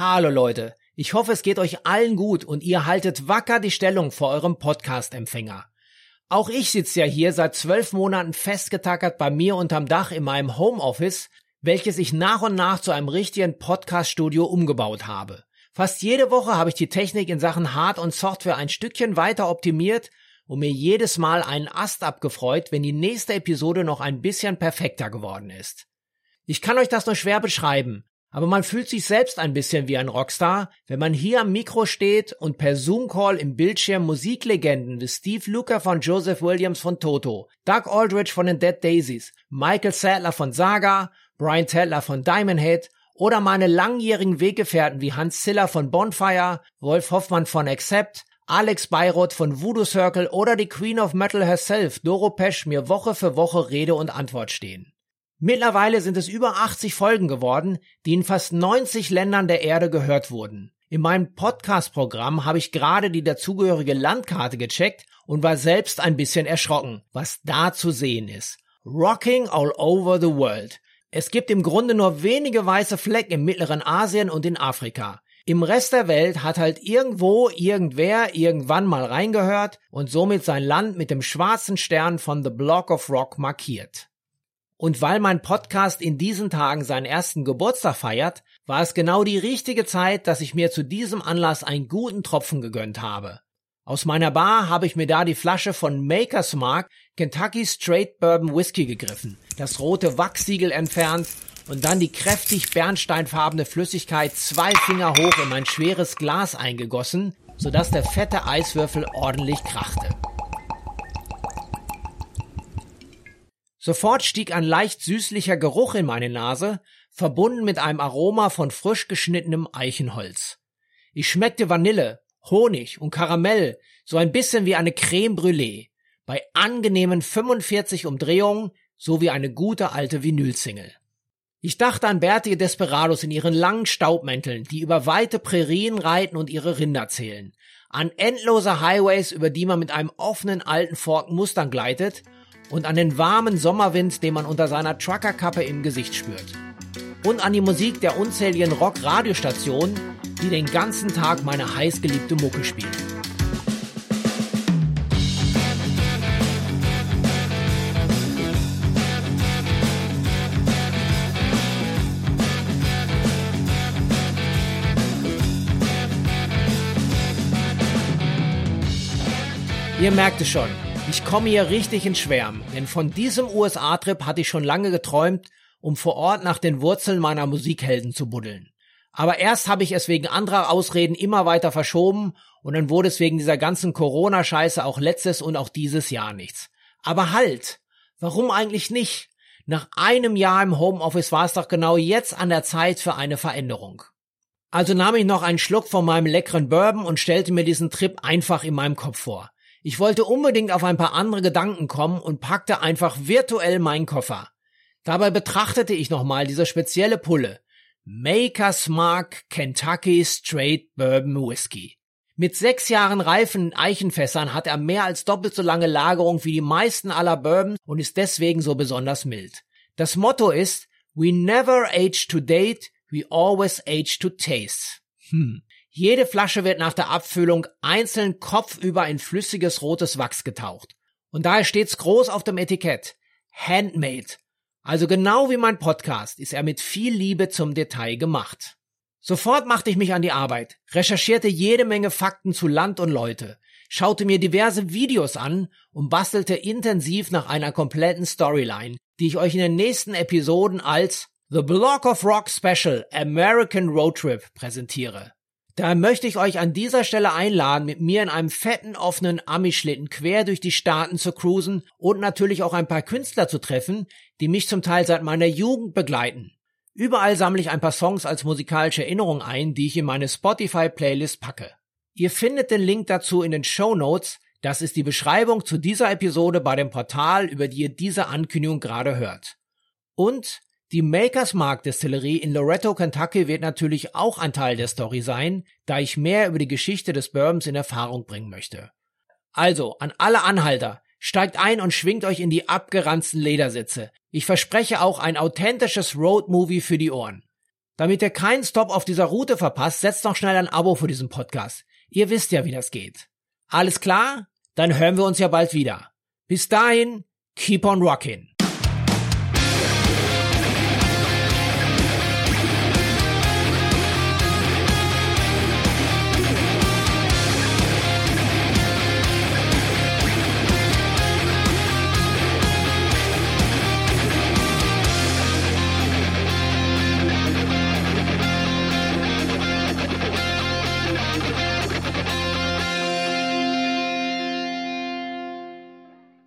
Hallo Leute, ich hoffe es geht euch allen gut und ihr haltet wacker die Stellung vor eurem Podcast-Empfänger. Auch ich sitze ja hier seit zwölf Monaten festgetackert bei mir unterm Dach in meinem Homeoffice, welches ich nach und nach zu einem richtigen Podcast-Studio umgebaut habe. Fast jede Woche habe ich die Technik in Sachen Hard- und Software ein Stückchen weiter optimiert und mir jedes Mal einen Ast abgefreut, wenn die nächste Episode noch ein bisschen perfekter geworden ist. Ich kann euch das nur schwer beschreiben, aber man fühlt sich selbst ein bisschen wie ein Rockstar, wenn man hier am Mikro steht und per Zoom-Call im Bildschirm Musiklegenden wie Steve Lukather von Joseph Williams von Toto, Doug Aldrich von den Dead Daisies, Michael Sadler von Saga, Brian Tedler von Diamond Head oder meine langjährigen Weggefährten wie Hans Ziller von Bonfire, Wolf Hoffmann von Accept, Alex Bayroth von Voodoo Circle oder die Queen of Metal herself, Doro Pesch, mir Woche für Woche Rede und Antwort stehen. Mittlerweile sind es über 80 Folgen geworden, die in fast 90 Ländern der Erde gehört wurden. In meinem Podcast-Programm habe ich gerade die dazugehörige Landkarte gecheckt und war selbst ein bisschen erschrocken, was da zu sehen ist. Rocking all over the world. Es gibt im Grunde nur wenige weiße Flecken im mittleren Asien und in Afrika. Im Rest der Welt hat halt irgendwo irgendwer irgendwann mal reingehört und somit sein Land mit dem schwarzen Stern von The Block of Rock markiert. Und weil mein Podcast in diesen Tagen seinen ersten Geburtstag feiert, war es genau die richtige Zeit, dass ich mir zu diesem Anlass einen guten Tropfen gegönnt habe. Aus meiner Bar habe ich mir da die Flasche von Maker's Mark Kentucky Straight Bourbon Whisky gegriffen, das rote Wachsiegel entfernt und dann die kräftig bernsteinfarbene Flüssigkeit zwei Finger hoch in mein schweres Glas eingegossen, sodass der fette Eiswürfel ordentlich krachte. Sofort stieg ein leicht süßlicher Geruch in meine Nase, verbunden mit einem Aroma von frisch geschnittenem Eichenholz. Ich schmeckte Vanille, Honig und Karamell, so ein bisschen wie eine Creme Brûlée, bei angenehmen 45 Umdrehungen, so wie eine gute alte Vinylsingle. Ich dachte an bärtige Desperados in ihren langen Staubmänteln, die über weite Prärien reiten und ihre Rinder zählen, an endlose Highways, über die man mit einem offenen alten Ford Mustang gleitet und an den warmen Sommerwind, den man unter seiner Truckerkappe im Gesicht spürt. Und an die Musik der unzähligen Rock-Radiostationen, die den ganzen Tag meine heißgeliebte Mucke spielen. Ihr merkt es schon, ich komme hier richtig in Schwärmen, denn von diesem USA-Trip hatte ich schon lange geträumt, um vor Ort nach den Wurzeln meiner Musikhelden zu buddeln. Aber erst habe ich es wegen anderer Ausreden immer weiter verschoben und dann wurde es wegen dieser ganzen Corona-Scheiße auch letztes und auch dieses Jahr nichts. Aber halt! Warum eigentlich nicht? Nach einem Jahr im Homeoffice war es doch genau jetzt an der Zeit für eine Veränderung. Also nahm ich noch einen Schluck von meinem leckeren Bourbon und stellte mir diesen Trip einfach in meinem Kopf vor. Ich wollte unbedingt auf ein paar andere Gedanken kommen und packte einfach virtuell meinen Koffer. Dabei betrachtete ich nochmal diese spezielle Pulle. Maker's Mark Kentucky Straight Bourbon Whiskey. Mit sechs Jahren reifen Eichenfässern hat er mehr als doppelt so lange Lagerung wie die meisten aller Bourbon und ist deswegen so besonders mild. Das Motto ist We never age to date, we always age to taste. Hm. Jede Flasche wird nach der Abfüllung einzeln kopfüber in flüssiges rotes Wachs getaucht. Und daher steht's groß auf dem Etikett. handmade. Also genau wie mein Podcast ist er mit viel Liebe zum Detail gemacht. Sofort machte ich mich an die Arbeit, recherchierte jede Menge Fakten zu Land und Leute, schaute mir diverse Videos an und bastelte intensiv nach einer kompletten Storyline, die ich euch in den nächsten Episoden als The Block of Rock Special American Road Trip präsentiere. Da möchte ich euch an dieser Stelle einladen, mit mir in einem fetten offenen Amischlitten quer durch die Staaten zu cruisen und natürlich auch ein paar Künstler zu treffen, die mich zum Teil seit meiner Jugend begleiten. Überall sammle ich ein paar Songs als musikalische Erinnerung ein, die ich in meine Spotify-Playlist packe. Ihr findet den Link dazu in den Show Notes. Das ist die Beschreibung zu dieser Episode bei dem Portal, über die ihr diese Ankündigung gerade hört. Und die Makers Mark Distillerie in Loretto, Kentucky wird natürlich auch ein Teil der Story sein, da ich mehr über die Geschichte des Bourbons in Erfahrung bringen möchte. Also, an alle Anhalter, steigt ein und schwingt euch in die abgeranzten Ledersitze. Ich verspreche auch ein authentisches Road-Movie für die Ohren. Damit ihr keinen Stop auf dieser Route verpasst, setzt noch schnell ein Abo für diesen Podcast. Ihr wisst ja, wie das geht. Alles klar? Dann hören wir uns ja bald wieder. Bis dahin, keep on rockin'.